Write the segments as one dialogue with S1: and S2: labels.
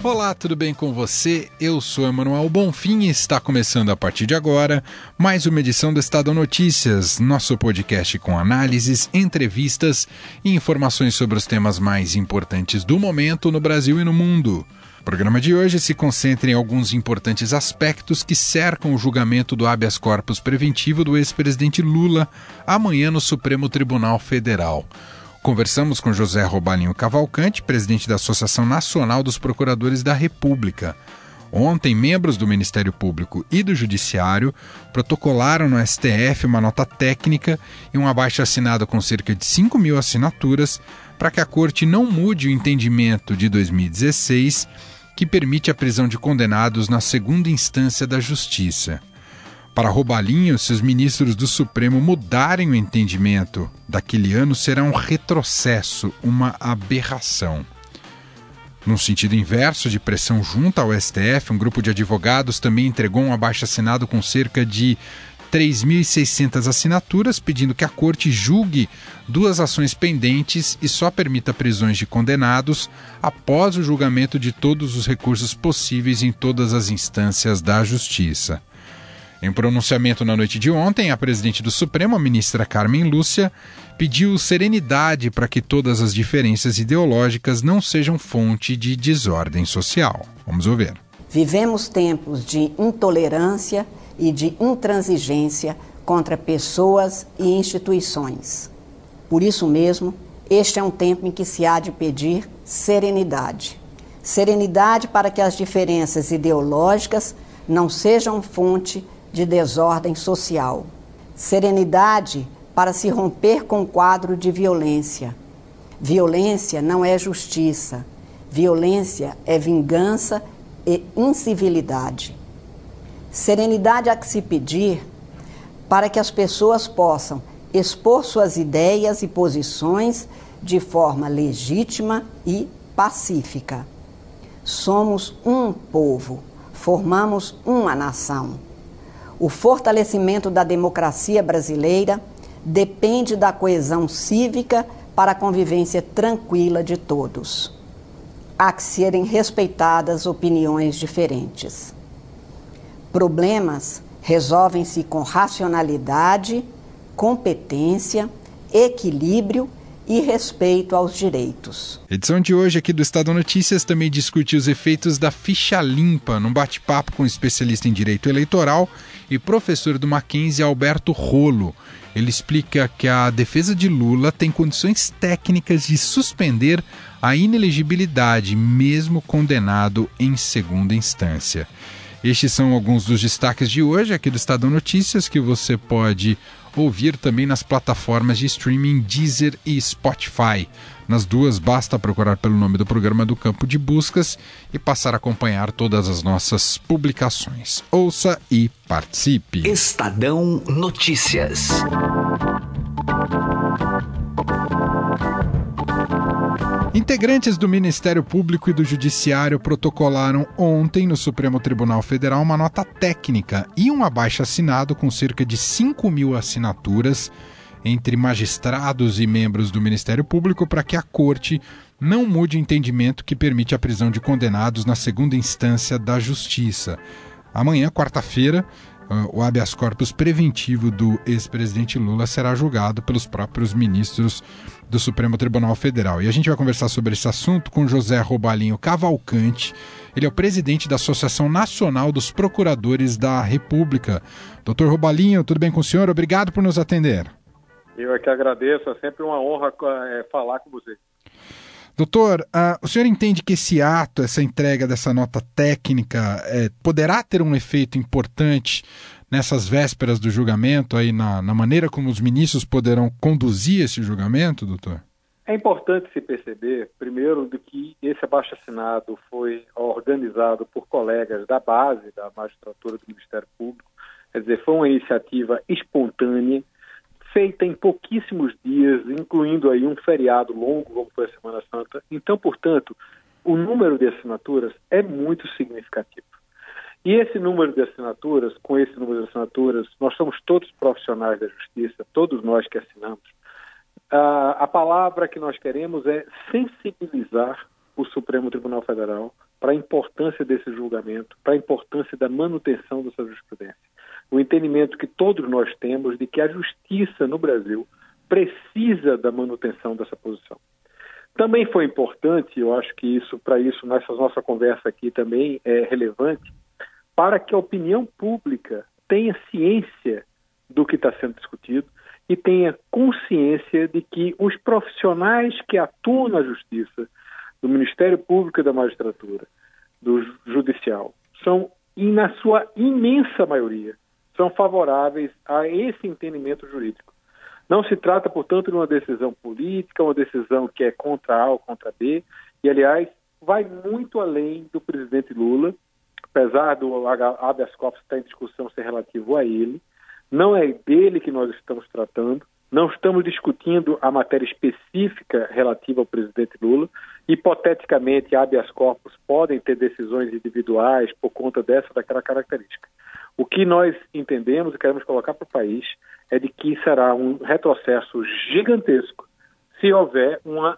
S1: Olá, tudo bem com você? Eu sou Emanuel Bonfim e está começando a partir de agora mais uma edição do Estado Notícias, nosso podcast com análises, entrevistas e informações sobre os temas mais importantes do momento no Brasil e no mundo. O programa de hoje se concentra em alguns importantes aspectos que cercam o julgamento do habeas corpus preventivo do ex-presidente Lula amanhã no Supremo Tribunal Federal. Conversamos com José Robalinho Cavalcante, presidente da Associação Nacional dos Procuradores da República. Ontem, membros do Ministério Público e do Judiciário protocolaram no STF uma nota técnica e um abaixo assinado com cerca de 5 mil assinaturas para que a Corte não mude o entendimento de 2016 que permite a prisão de condenados na segunda instância da Justiça. Para Robalinho, se os ministros do Supremo mudarem o entendimento daquele ano, será um retrocesso, uma aberração. No sentido inverso de pressão junto ao STF, um grupo de advogados também entregou um abaixo-assinado com cerca de 3.600 assinaturas pedindo que a corte julgue duas ações pendentes e só permita prisões de condenados após o julgamento de todos os recursos possíveis em todas as instâncias da Justiça. Em pronunciamento na noite de ontem, a presidente do Supremo, a ministra Carmen Lúcia, pediu serenidade para que todas as diferenças ideológicas não sejam fonte de desordem social. Vamos ouvir.
S2: Vivemos tempos de intolerância e de intransigência contra pessoas e instituições. Por isso mesmo, este é um tempo em que se há de pedir serenidade. Serenidade para que as diferenças ideológicas não sejam fonte de desordem social. Serenidade para se romper com o quadro de violência. Violência não é justiça. Violência é vingança e incivilidade. Serenidade a que se pedir para que as pessoas possam expor suas ideias e posições de forma legítima e pacífica. Somos um povo, formamos uma nação. O fortalecimento da democracia brasileira depende da coesão cívica para a convivência tranquila de todos. Há que serem respeitadas opiniões diferentes. Problemas resolvem-se com racionalidade, competência, equilíbrio e respeito aos direitos.
S1: A edição de hoje aqui do Estado Notícias também discute os efeitos da ficha limpa, num bate-papo com especialista em direito eleitoral e professor do Mackenzie, Alberto Rolo. Ele explica que a defesa de Lula tem condições técnicas de suspender a inelegibilidade, mesmo condenado em segunda instância. Estes são alguns dos destaques de hoje aqui do Estado Notícias que você pode ouvir também nas plataformas de streaming Deezer e Spotify. Nas duas, basta procurar pelo nome do programa do campo de buscas e passar a acompanhar todas as nossas publicações. Ouça e participe.
S3: Estadão Notícias.
S1: Integrantes do Ministério Público e do Judiciário protocolaram ontem no Supremo Tribunal Federal uma nota técnica e um abaixo-assinado com cerca de 5 mil assinaturas entre magistrados e membros do Ministério Público para que a Corte não mude o entendimento que permite a prisão de condenados na segunda instância da Justiça. Amanhã, quarta-feira, ah, o habeas corpus preventivo do ex-presidente Lula será julgado pelos próprios ministros do Supremo Tribunal Federal. E a gente vai conversar sobre esse assunto com José Robalinho Cavalcante. Ele é o presidente da Associação Nacional dos Procuradores da República. Doutor Robalinho, tudo bem com o senhor? Obrigado por nos atender.
S4: Eu é que agradeço, é sempre uma honra é, falar com você.
S1: Doutor, uh, o senhor entende que esse ato, essa entrega dessa nota técnica, é, poderá ter um efeito importante nessas vésperas do julgamento, aí na, na maneira como os ministros poderão conduzir esse julgamento, doutor?
S4: É importante se perceber, primeiro, de que esse abaixo-assinado foi organizado por colegas da base da magistratura do Ministério Público, quer dizer, foi uma iniciativa espontânea, feita em pouquíssimos dias, incluindo aí um feriado longo, como foi a Semana Santa. Então, portanto, o número de assinaturas é muito significativo. E esse número de assinaturas, com esse número de assinaturas, nós somos todos profissionais da justiça, todos nós que assinamos. a palavra que nós queremos é sensibilizar o Supremo Tribunal Federal para a importância desse julgamento, para a importância da manutenção dessa jurisprudência. O entendimento que todos nós temos de que a justiça no Brasil precisa da manutenção dessa posição. Também foi importante, eu acho que isso para isso nessa nossa conversa aqui também é relevante, para que a opinião pública tenha ciência do que está sendo discutido e tenha consciência de que os profissionais que atuam na justiça, do Ministério Público e da Magistratura, do Judicial, são, e na sua imensa maioria, são favoráveis a esse entendimento jurídico. Não se trata, portanto, de uma decisão política, uma decisão que é contra A ou contra B, e, aliás, vai muito além do presidente Lula, apesar do habeas corpus estar em discussão ser relativo a ele, não é dele que nós estamos tratando, não estamos discutindo a matéria específica relativa ao presidente Lula. Hipoteticamente, habeas corpus podem ter decisões individuais por conta dessa daquela característica. O que nós entendemos e queremos colocar para o país é de que será um retrocesso gigantesco se houver uma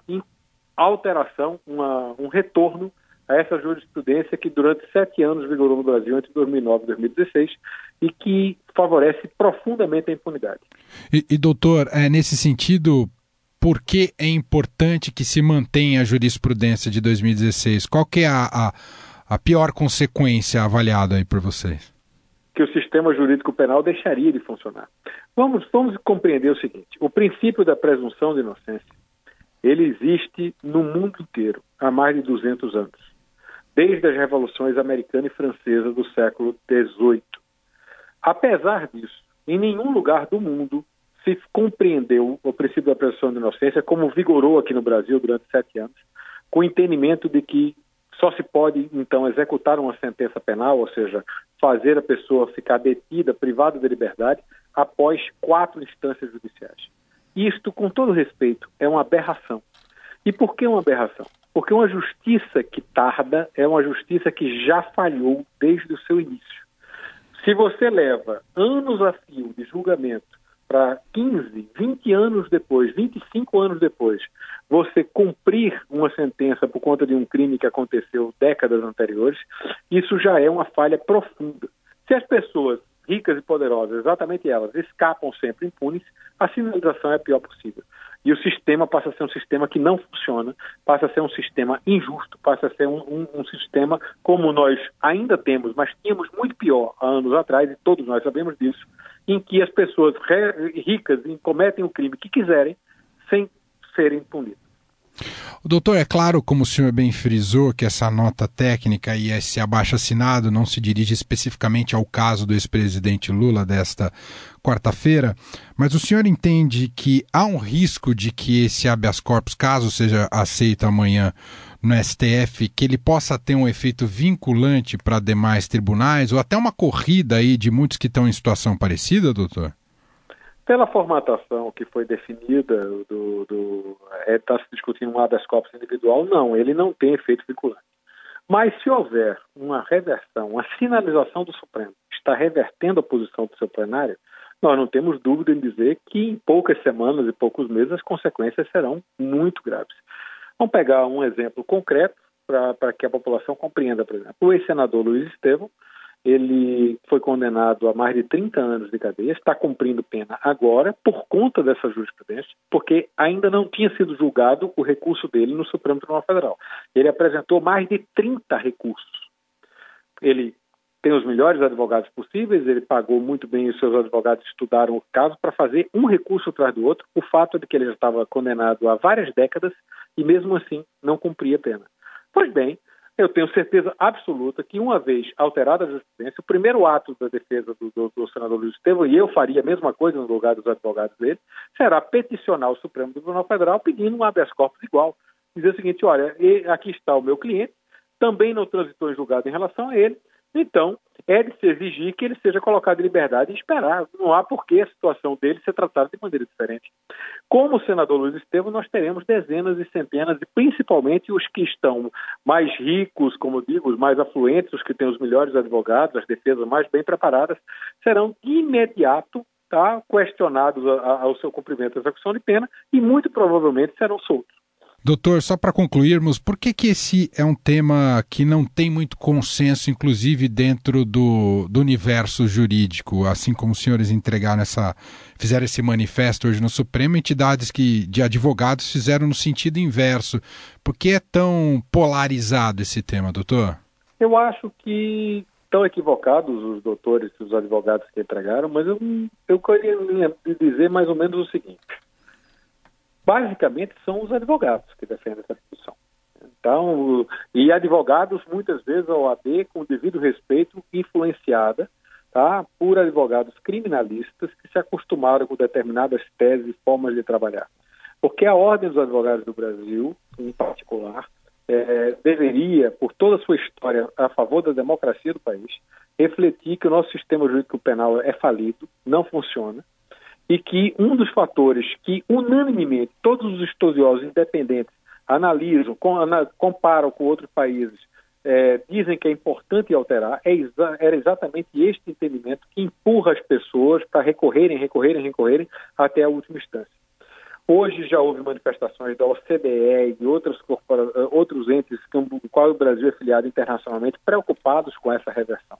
S4: alteração, uma, um retorno a essa jurisprudência que durante sete anos vigorou no Brasil entre 2009 e 2016 e que favorece profundamente a impunidade.
S1: E, e doutor, é, nesse sentido, por que é importante que se mantenha a jurisprudência de 2016? Qual que é a, a, a pior consequência avaliada aí por vocês?
S4: Que o sistema jurídico penal deixaria de funcionar. Vamos, vamos compreender o seguinte: o princípio da presunção de inocência ele existe no mundo inteiro há mais de 200 anos desde as revoluções americana e francesa do século XVIII. Apesar disso, em nenhum lugar do mundo se compreendeu o princípio da presunção de inocência como vigorou aqui no Brasil durante sete anos, com o entendimento de que só se pode, então, executar uma sentença penal, ou seja, fazer a pessoa ficar detida, privada de liberdade, após quatro instâncias judiciais. Isto, com todo respeito, é uma aberração. E por que uma aberração? Porque uma justiça que tarda é uma justiça que já falhou desde o seu início. Se você leva anos a fio de julgamento para 15, 20 anos depois, 25 anos depois, você cumprir uma sentença por conta de um crime que aconteceu décadas anteriores, isso já é uma falha profunda. Se as pessoas ricas e poderosas, exatamente elas, escapam sempre impunes, a sinalização é a pior possível. E o sistema passa a ser um sistema que não funciona, passa a ser um sistema injusto, passa a ser um, um, um sistema como nós ainda temos, mas tínhamos muito pior há anos atrás, e todos nós sabemos disso, em que as pessoas ricas cometem o crime que quiserem sem serem punidas.
S1: Doutor, é claro, como o senhor bem frisou, que essa nota técnica e esse abaixo-assinado não se dirige especificamente ao caso do ex-presidente Lula desta quarta-feira, mas o senhor entende que há um risco de que esse habeas corpus, caso seja aceito amanhã no STF, que ele possa ter um efeito vinculante para demais tribunais ou até uma corrida aí de muitos que estão em situação parecida, doutor?
S4: Pela formatação que foi definida, do, do está é, se discutindo um habeas corpus individual, não, ele não tem efeito vinculante. Mas se houver uma reversão, uma sinalização do Supremo, está revertendo a posição do seu plenário, nós não temos dúvida em dizer que em poucas semanas e poucos meses as consequências serão muito graves. Vamos pegar um exemplo concreto para que a população compreenda, por exemplo. O ex-senador Luiz Estevam ele foi condenado a mais de 30 anos de cadeia, está cumprindo pena agora por conta dessa jurisprudência, porque ainda não tinha sido julgado o recurso dele no Supremo Tribunal Federal. Ele apresentou mais de 30 recursos. Ele tem os melhores advogados possíveis, ele pagou muito bem os seus advogados estudaram o caso para fazer um recurso atrás do outro. O fato é de que ele já estava condenado há várias décadas e mesmo assim não cumpria pena. Pois bem, eu tenho certeza absoluta que, uma vez alterada a jurisprudência, o primeiro ato da defesa do, do, do, senador Luiz Estevam, e eu faria a mesma coisa no lugar dos advogados dele, será peticionar o Supremo Tribunal Federal pedindo um habeas corpus igual. Dizer o seguinte: olha, aqui está o meu cliente, também não transitou em julgado em relação a ele, então é de se exigir que ele seja colocado em liberdade e esperar. Não há por que a situação dele ser tratada de maneira diferente. Como o senador Luiz Estevam, nós teremos dezenas e centenas, e principalmente os que estão mais ricos, como digo, os mais afluentes, os que têm os melhores advogados, as defesas mais bem preparadas, serão de imediato tá, questionados ao seu cumprimento da execução de pena e muito provavelmente serão soltos.
S1: Doutor, só para concluirmos, por que, que esse é um tema que não tem muito consenso, inclusive dentro do, do universo jurídico, assim como os senhores entregaram essa, fizeram esse manifesto hoje no Supremo, entidades que, de advogados fizeram no sentido inverso. Por que é tão polarizado esse tema, doutor?
S4: Eu acho que estão equivocados os doutores, os advogados que entregaram, mas eu, eu queria dizer mais ou menos o seguinte basicamente são os advogados que defendem essa posição. Então, e advogados, muitas vezes, a OAB, com devido respeito, influenciada tá, por advogados criminalistas que se acostumaram com determinadas teses e formas de trabalhar. Porque a Ordem dos Advogados do Brasil, em particular, é, deveria, por toda a sua história a favor da democracia do país, refletir que o nosso sistema jurídico penal é falido, não funciona, e que um dos fatores que unanimemente todos os estudiosos independentes analisam, comparam com outros países, é, dizem que é importante alterar, é era exatamente este entendimento que empurra as pessoas para recorrerem, recorrerem, recorrerem até a última instância. Hoje já houve manifestações da OCDE e de outras outros entes com os quais o Brasil é filiado internacionalmente preocupados com essa reversão.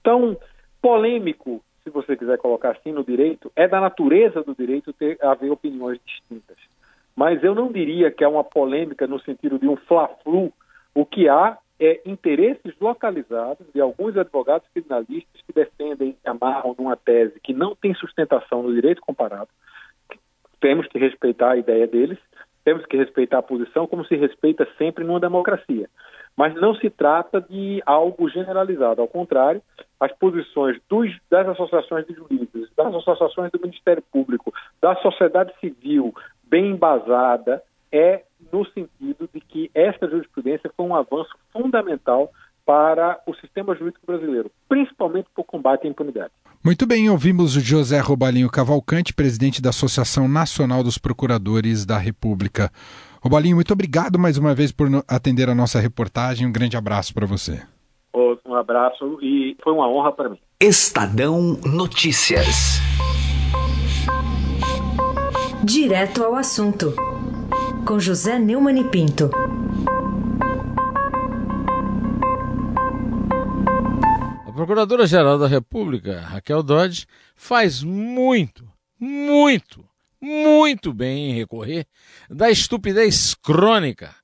S4: Então, polêmico se você quiser colocar assim no direito, é da natureza do direito ter haver opiniões distintas. Mas eu não diria que é uma polêmica no sentido de um fla-flu. O que há é interesses localizados de alguns advogados criminalistas que defendem, amarram numa tese que não tem sustentação no direito comparado. Temos que respeitar a ideia deles, temos que respeitar a posição como se respeita sempre numa democracia. Mas não se trata de algo generalizado, ao contrário, as posições dos, das associações de juízes, das associações do Ministério Público, da sociedade civil bem embasada, é no sentido de que esta jurisprudência foi um avanço fundamental para o sistema jurídico brasileiro, principalmente por combate à impunidade.
S1: Muito bem, ouvimos o José Robalinho Cavalcante, presidente da Associação Nacional dos Procuradores da República. Robalinho, muito obrigado mais uma vez por atender a nossa reportagem. Um grande abraço para você.
S4: Um abraço e foi uma honra para mim.
S3: Estadão Notícias.
S5: Direto ao assunto, com José Neumann e Pinto.
S6: Procuradora-Geral da República, Raquel Dodge, faz muito, muito, muito bem em recorrer da estupidez crônica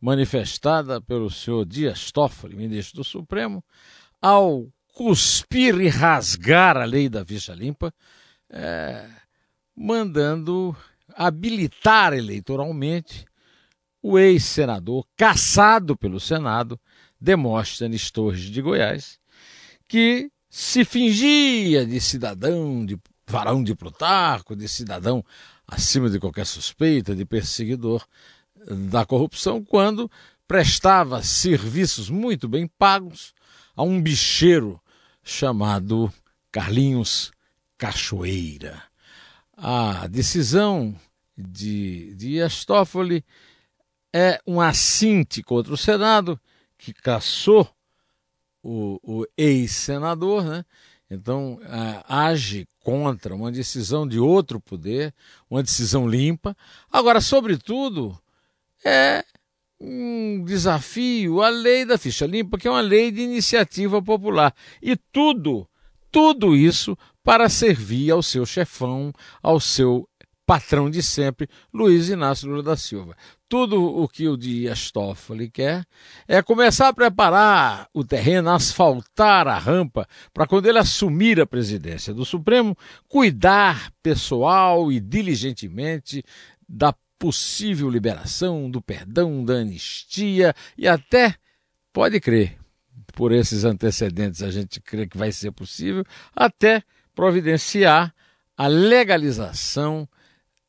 S6: manifestada pelo senhor Dias Toffoli, ministro do Supremo, ao cuspir e rasgar a lei da ficha limpa, é, mandando habilitar eleitoralmente o ex-senador caçado pelo Senado, Demóstenes Torres de Goiás, que se fingia de cidadão, de varão de Plutarco, de cidadão acima de qualquer suspeita, de perseguidor da corrupção, quando prestava serviços muito bem pagos a um bicheiro chamado Carlinhos Cachoeira. A decisão de, de Astófoli é um assinte contra o Senado, que caçou o, o ex-senador, né? Então, age contra uma decisão de outro poder, uma decisão limpa. Agora, sobretudo, é um desafio à lei da ficha limpa, que é uma lei de iniciativa popular. E tudo, tudo isso para servir ao seu chefão, ao seu patrão de sempre, Luiz Inácio Lula da Silva. Tudo o que o Dias Toffoli quer é começar a preparar o terreno, asfaltar a rampa, para quando ele assumir a presidência do Supremo, cuidar pessoal e diligentemente da possível liberação, do perdão, da anistia e até, pode crer, por esses antecedentes a gente crê que vai ser possível, até providenciar a legalização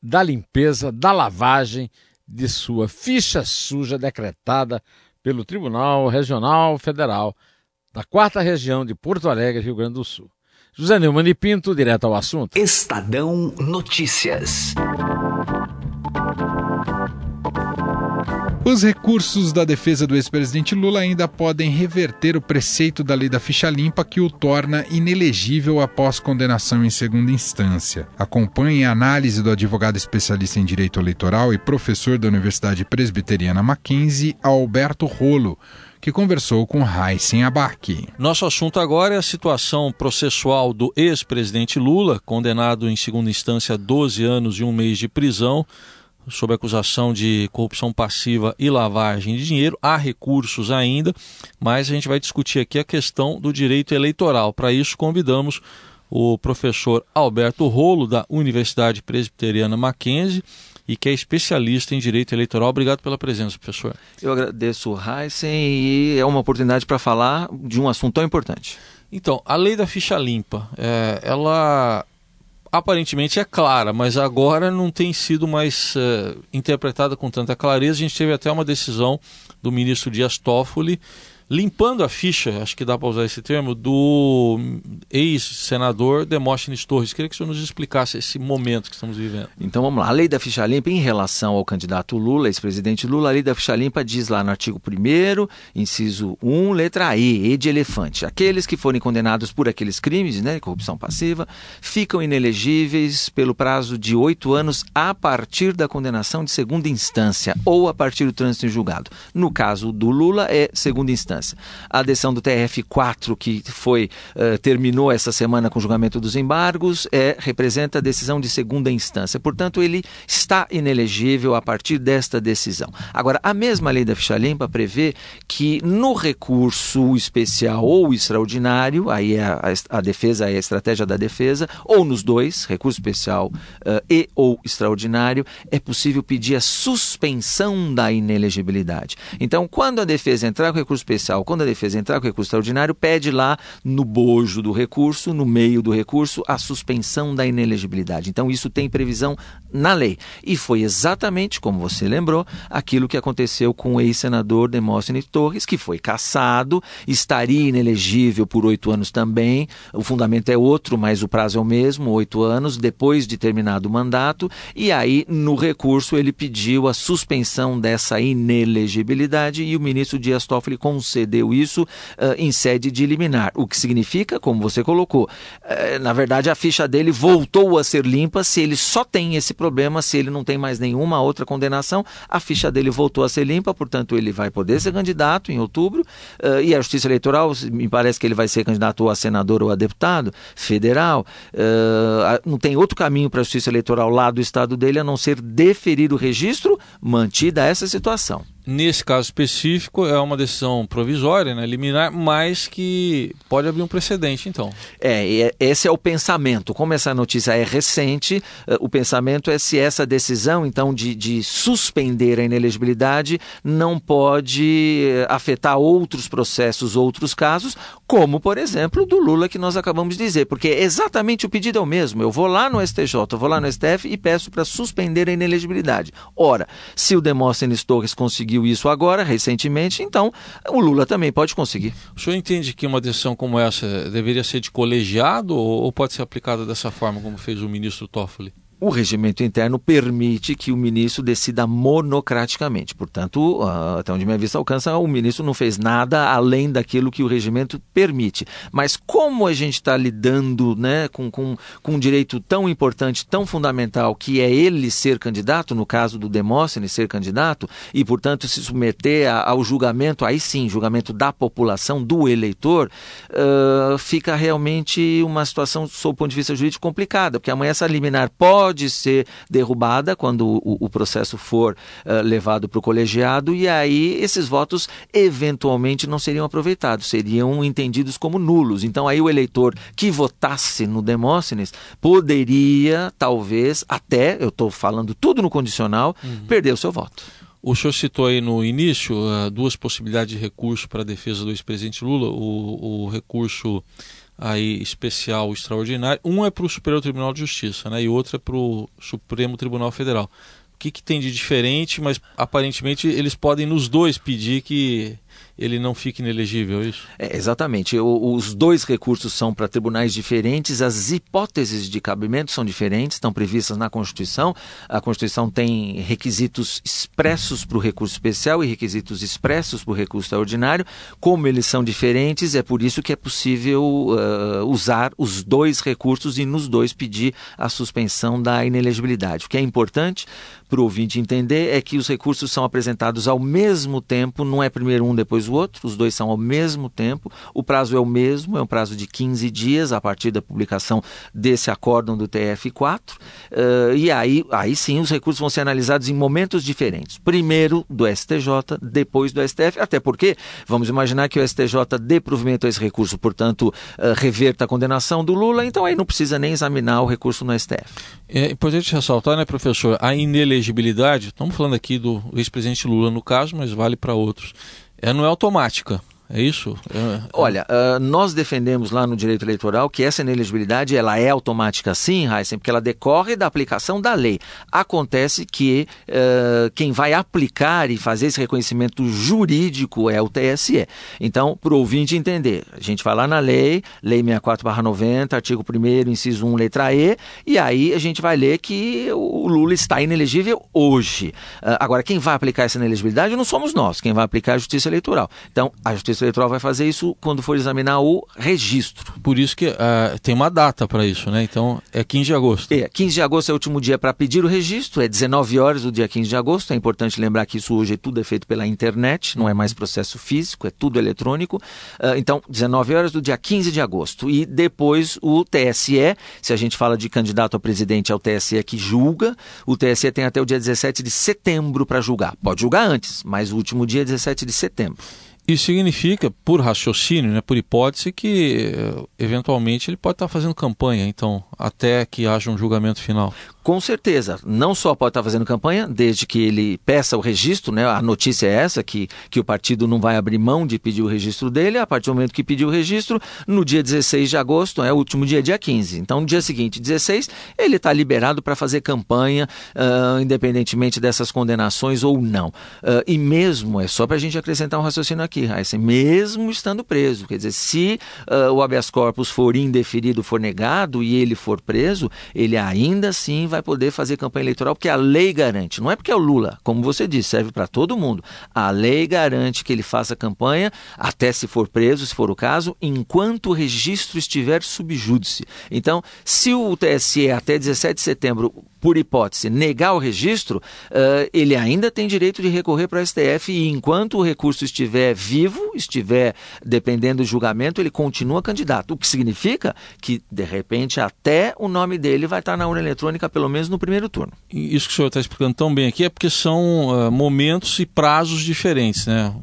S6: da limpeza, da lavagem de sua ficha suja decretada pelo Tribunal Regional Federal da quarta região de Porto Alegre, Rio Grande do Sul. José Neumann e Pinto, direto ao assunto.
S3: Estadão Notícias.
S1: Os recursos da defesa do ex-presidente Lula ainda podem reverter o preceito da lei da ficha limpa que o torna inelegível após condenação em segunda instância. Acompanhe a análise do advogado especialista em direito eleitoral e professor da Universidade Presbiteriana Mackenzie, Alberto Rolo que conversou com Raíssen Abac.
S7: Nosso assunto agora é a situação processual do ex-presidente Lula, condenado em segunda instância a 12 anos e um mês de prisão, sob acusação de corrupção passiva e lavagem de dinheiro. Há recursos ainda, mas a gente vai discutir aqui a questão do direito eleitoral. Para isso, convidamos o professor Alberto Rolo, da Universidade Presbiteriana Mackenzie e que é especialista em direito eleitoral. Obrigado pela presença, professor.
S8: Eu agradeço Heisen e é uma oportunidade para falar de um assunto tão importante.
S7: Então, a lei da ficha limpa, é, ela aparentemente é clara, mas agora não tem sido mais é, interpretada com tanta clareza. A gente teve até uma decisão do ministro Dias Toffoli limpando a ficha, acho que dá para usar esse termo, do ex-senador Demóstenes Torres. Queria que o senhor nos explicasse esse momento que estamos vivendo.
S8: Então vamos lá. A lei da ficha limpa, em relação ao candidato Lula, ex-presidente Lula, a lei da ficha limpa diz lá no artigo 1, inciso 1, letra E, E de elefante. Aqueles que forem condenados por aqueles crimes, né, corrupção passiva, ficam inelegíveis pelo prazo de oito anos a partir da condenação de segunda instância ou a partir do trânsito em julgado. No caso do Lula, é segunda instância. A decisão do TRF4, que foi uh, terminou essa semana com o julgamento dos embargos, é, representa a decisão de segunda instância. Portanto, ele está inelegível a partir desta decisão. Agora, a mesma lei da ficha limpa prevê que no recurso especial ou extraordinário, aí é a, a, defesa, é a estratégia da defesa, ou nos dois, recurso especial uh, e ou extraordinário, é possível pedir a suspensão da inelegibilidade. Então, quando a defesa entrar com recurso especial quando a defesa entrar com recurso extraordinário, pede lá no bojo do recurso, no meio do recurso, a suspensão da inelegibilidade. Então, isso tem previsão na lei. E foi exatamente, como você lembrou, aquilo que aconteceu com o ex-senador Demóstenes Torres, que foi cassado, estaria inelegível por oito anos também. O fundamento é outro, mas o prazo é o mesmo, oito anos, depois de terminado o mandato. E aí, no recurso, ele pediu a suspensão dessa inelegibilidade e o ministro Dias Toffoli concedeu concedeu isso uh, em sede de liminar, o que significa, como você colocou, uh, na verdade a ficha dele voltou a ser limpa se ele só tem esse problema, se ele não tem mais nenhuma outra condenação, a ficha dele voltou a ser limpa, portanto ele vai poder ser candidato em outubro uh, e a Justiça Eleitoral, me parece que ele vai ser candidato ou a senador ou a deputado federal, não tem outro caminho para a Justiça Eleitoral lá do estado dele a não ser deferir o registro, mantida essa situação.
S7: Nesse caso específico, é uma decisão provisória, né, liminar, mas que pode abrir um precedente, então.
S8: É, esse é o pensamento. Como essa notícia é recente, eh, o pensamento é se essa decisão, então, de, de suspender a inelegibilidade não pode eh, afetar outros processos, outros casos, como, por exemplo, do Lula que nós acabamos de dizer, porque exatamente o pedido é o mesmo. Eu vou lá no STJ, eu vou lá no STF e peço para suspender a inelegibilidade. Ora, se o Demóstenes Torres conseguiu conseguiu isso agora, recentemente, então o Lula também pode conseguir.
S7: O senhor entende que uma decisão como essa deveria ser de colegiado ou pode ser aplicada dessa forma, como fez o ministro Toffoli?
S8: O regimento interno permite que o ministro decida monocraticamente. Portanto, ah, até onde minha vista alcança, o ministro não fez nada além daquilo que o regimento permite. Mas como a gente está lidando né, com, com, com um direito tão importante, tão fundamental, que é ele ser candidato, no caso do Demóstenes ser candidato, e, portanto, se submeter ao julgamento, aí sim, julgamento da população, do eleitor, uh, fica realmente uma situação, sob o ponto de vista jurídico, complicada, porque amanhã essa liminar pode pode ser derrubada quando o, o processo for uh, levado para o colegiado e aí esses votos eventualmente não seriam aproveitados, seriam entendidos como nulos. Então aí o eleitor que votasse no Demóstenes poderia, talvez, até, eu estou falando tudo no condicional, uhum. perder o seu voto.
S7: O senhor citou aí no início uh, duas possibilidades de recurso para a defesa do ex-presidente Lula, o, o recurso aí especial extraordinário. Um é para o Superior Tribunal de Justiça, né? E outro é para o Supremo Tribunal Federal. O que, que tem de diferente, mas aparentemente eles podem nos dois pedir que ele não fique inelegível, é isso?
S8: É, exatamente. O, os dois recursos são para tribunais diferentes, as hipóteses de cabimento são diferentes, estão previstas na Constituição. A Constituição tem requisitos expressos para o recurso especial e requisitos expressos para o recurso extraordinário. Como eles são diferentes, é por isso que é possível uh, usar os dois recursos e nos dois pedir a suspensão da inelegibilidade. O que é importante para o ouvinte entender é que os recursos são apresentados ao mesmo tempo, não é primeiro um, depois o outro, os dois são ao mesmo tempo, o prazo é o mesmo, é um prazo de 15 dias a partir da publicação desse acórdão do TF4, uh, eh, e aí, aí sim os recursos vão ser analisados em momentos diferentes. Primeiro do STJ, depois do STF, até porque vamos imaginar que o STJ dê provimento a esse recurso, portanto, uh, reverta a condenação do Lula, então aí não precisa nem examinar o recurso no STF.
S7: É importante ressaltar, né, professor, a inelegibilidade elegibilidade, estamos falando aqui do ex-presidente Lula no caso, mas vale para outros, é, não é automática. É isso? É, é...
S8: Olha, uh, nós defendemos lá no direito eleitoral que essa inelegibilidade ela é automática sim, Heisen, porque ela decorre da aplicação da lei. Acontece que uh, quem vai aplicar e fazer esse reconhecimento jurídico é o TSE. Então, para o ouvinte entender, a gente vai lá na lei, Lei 64-90, artigo 1 inciso 1, letra E, e aí a gente vai ler que o Lula está inelegível hoje. Uh, agora, quem vai aplicar essa inelegibilidade não somos nós, quem vai aplicar é a Justiça Eleitoral. Então, a Justiça Justiça Eleitoral vai fazer isso quando for examinar o registro.
S7: Por isso que uh, tem uma data para isso, né? Então é 15 de agosto.
S8: É, 15 de agosto é o último dia para pedir o registro, é 19 horas do dia 15 de agosto. É importante lembrar que isso hoje tudo é feito pela internet, não é mais processo físico, é tudo eletrônico. Uh, então, 19 horas do dia 15 de agosto. E depois o TSE, se a gente fala de candidato a presidente, é o TSE que julga. O TSE tem até o dia 17 de setembro para julgar. Pode julgar antes, mas o último dia é 17 de setembro.
S7: Isso significa, por raciocínio, né, por hipótese, que eh, eventualmente ele pode estar fazendo campanha, então, até que haja um julgamento final.
S8: Com certeza, não só pode estar fazendo campanha, desde que ele peça o registro, né? A notícia é essa, que, que o partido não vai abrir mão de pedir o registro dele, a partir do momento que pediu o registro, no dia 16 de agosto, é o último dia, dia 15. Então, no dia seguinte, 16, ele está liberado para fazer campanha, uh, independentemente dessas condenações ou não. Uh, e mesmo, é só para a gente acrescentar um raciocínio aqui, Heisen, mesmo estando preso, quer dizer, se uh, o habeas corpus for indeferido, for negado e ele for preso, ele ainda assim vai vai poder fazer campanha eleitoral porque a lei garante. Não é porque é o Lula, como você disse, serve para todo mundo. A lei garante que ele faça campanha, até se for preso, se for o caso, enquanto o registro estiver subjúdice. Então, se o TSE até 17 de setembro por hipótese, negar o registro, uh, ele ainda tem direito de recorrer para o STF e enquanto o recurso estiver vivo, estiver dependendo do julgamento, ele continua candidato. O que significa que, de repente, até o nome dele vai estar na urna eletrônica, pelo menos no primeiro turno.
S7: Isso que o senhor está explicando tão bem aqui é porque são uh, momentos e prazos diferentes, né?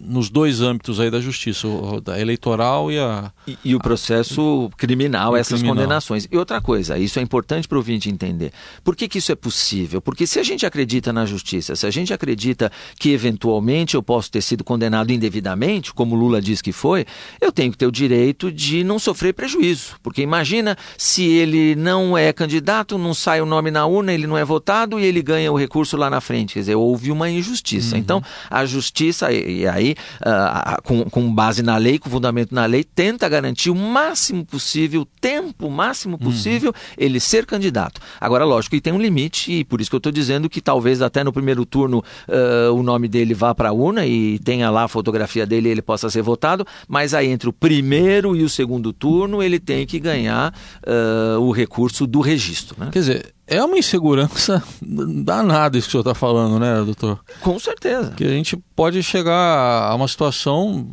S7: nos dois âmbitos aí da justiça, o, da eleitoral e a.
S8: E, e o processo a, criminal, essas criminal. condenações. E outra coisa, isso é importante para ouvinte entender. Por que, que isso é possível? Porque se a gente acredita na justiça, se a gente acredita que eventualmente eu posso ter sido condenado indevidamente, como Lula diz que foi, eu tenho que ter o direito de não sofrer prejuízo. Porque imagina se ele não é candidato, não sai o nome na urna, ele não é votado e ele ganha o recurso lá na frente. Quer dizer, houve uma injustiça. Uhum. Então, a justiça, e, aí, uh, com, com, base na lei, com fundamento na lei, tenta garantir o máximo possível, o tempo máximo uhum. possível, uhum. ele ser candidato candidato. Agora, lógico que tem um limite, e por isso que eu estou dizendo que talvez até no primeiro turno uh, o nome dele vá para a urna e tenha lá a fotografia dele e ele possa ser votado, mas aí entre o primeiro e o segundo turno ele tem que ganhar uh, o recurso do registro. Né?
S7: Quer dizer, é uma insegurança danada isso que o senhor está falando, né, doutor?
S8: Com certeza.
S7: Que a gente pode chegar a uma situação,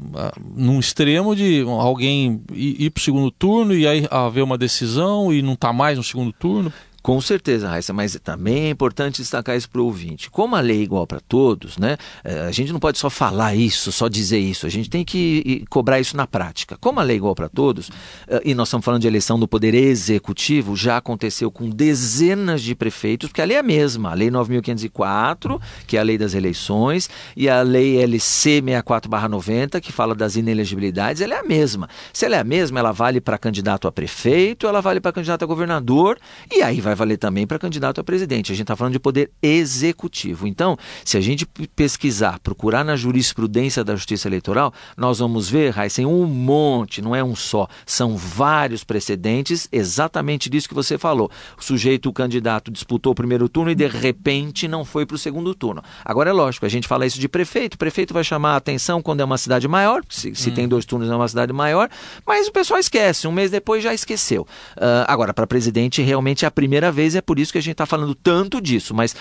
S7: num extremo de alguém ir para o segundo turno e aí haver uma decisão e não estar tá mais no segundo turno.
S8: Com certeza, Raíssa, mas também é importante destacar isso para o ouvinte. Como a lei é igual para todos, né, eh, a gente não pode só falar isso, só dizer isso, a gente tem que cobrar isso na prática. Como a lei é igual para todos, eh, e nós estamos falando de eleição do Poder Executivo, já aconteceu com dezenas de prefeitos, porque a lei é a mesma, a Lei 9.504, que é a lei das eleições, e a Lei LC 64-90, que fala das inelegibilidades, ela é a mesma. Se ela é a mesma, ela vale para candidato a prefeito, ela vale para candidato a governador, e aí vai valer também para candidato a presidente. A gente está falando de poder executivo. Então, se a gente pesquisar, procurar na jurisprudência da Justiça Eleitoral, nós vamos ver, Raíssen, um monte, não é um só, são vários precedentes exatamente disso que você falou. O sujeito, o candidato, disputou o primeiro turno e de repente não foi para o segundo turno. Agora é lógico, a gente fala isso de prefeito, o prefeito vai chamar a atenção quando é uma cidade maior, se, se hum. tem dois turnos é uma cidade maior, mas o pessoal esquece, um mês depois já esqueceu. Uh, agora, para presidente, realmente é a primeira vez, é por isso que a gente está falando tanto disso, mas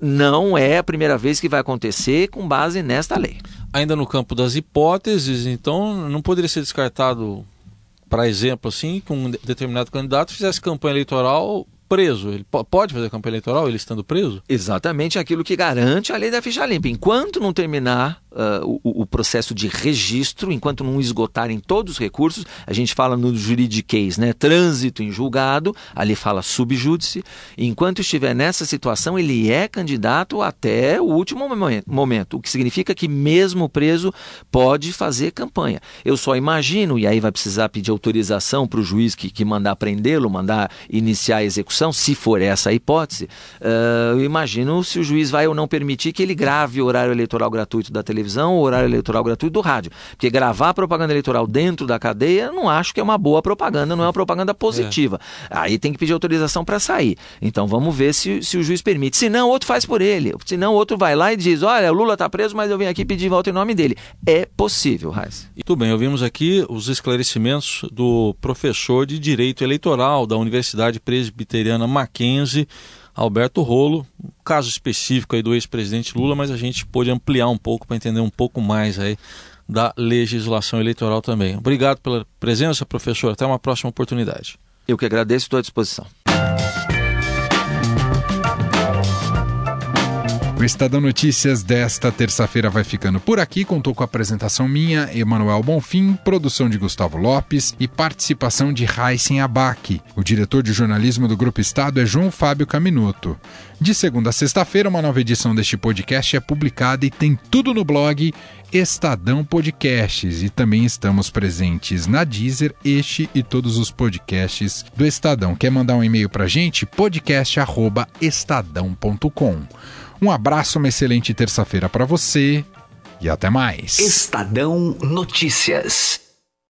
S8: não é a primeira vez que vai acontecer com base nesta lei.
S7: Ainda no campo das hipóteses, então não poderia ser descartado, para exemplo, assim, que um determinado candidato fizesse campanha eleitoral preso. Ele pode fazer campanha eleitoral ele estando preso?
S8: Exatamente aquilo que garante a lei da ficha limpa. Enquanto não terminar uh, o, o, processo de registro, enquanto não esgotarem todos os recursos, a gente fala no juridiquês, né? Trânsito em julgado, ali fala subjúdice. Enquanto estiver nessa situação, ele é candidato até o último momento, o que significa que mesmo preso pode fazer campanha. Eu só imagino, e aí vai precisar pedir autorização para o juiz que, que mandar prendê-lo, mandar iniciar a execução, se for essa a hipótese, uh, eu imagino se o juiz vai ou não permitir que ele grave o horário eleitoral gratuito da televisão televisão, o horário eleitoral gratuito do rádio. Porque gravar propaganda eleitoral dentro da cadeia, não acho que é uma boa propaganda, não é uma propaganda positiva. É. Aí tem que pedir autorização para sair. Então vamos ver se, se o juiz permite. Se não, outro faz por ele. Se não, outro vai lá e diz: olha, o Lula está preso, mas eu vim aqui pedir volta em nome dele. É possível, Raiz.
S7: Tudo bem, ouvimos aqui os esclarecimentos do professor de Direito Eleitoral da Universidade Presbiteriana Mackenzie. Alberto Rolo, um caso específico aí do ex-presidente Lula, mas a gente pôde ampliar um pouco para entender um pouco mais aí da legislação eleitoral também. Obrigado pela presença, professor. Até uma próxima oportunidade.
S8: Eu que agradeço, estou à disposição.
S1: O Estadão Notícias desta terça-feira vai ficando por aqui. Contou com a apresentação minha, Emanuel Bonfim, produção de Gustavo Lopes e participação de Raíssen Abac. O diretor de jornalismo do Grupo Estado é João Fábio Caminuto. De segunda a sexta-feira, uma nova edição deste podcast é publicada e tem tudo no blog Estadão Podcasts. E também estamos presentes na Deezer, este e todos os podcasts do Estadão. Quer mandar um e-mail para gente? podcast.estadão.com. Um abraço, uma excelente terça-feira para você e até mais.
S3: Estadão Notícias.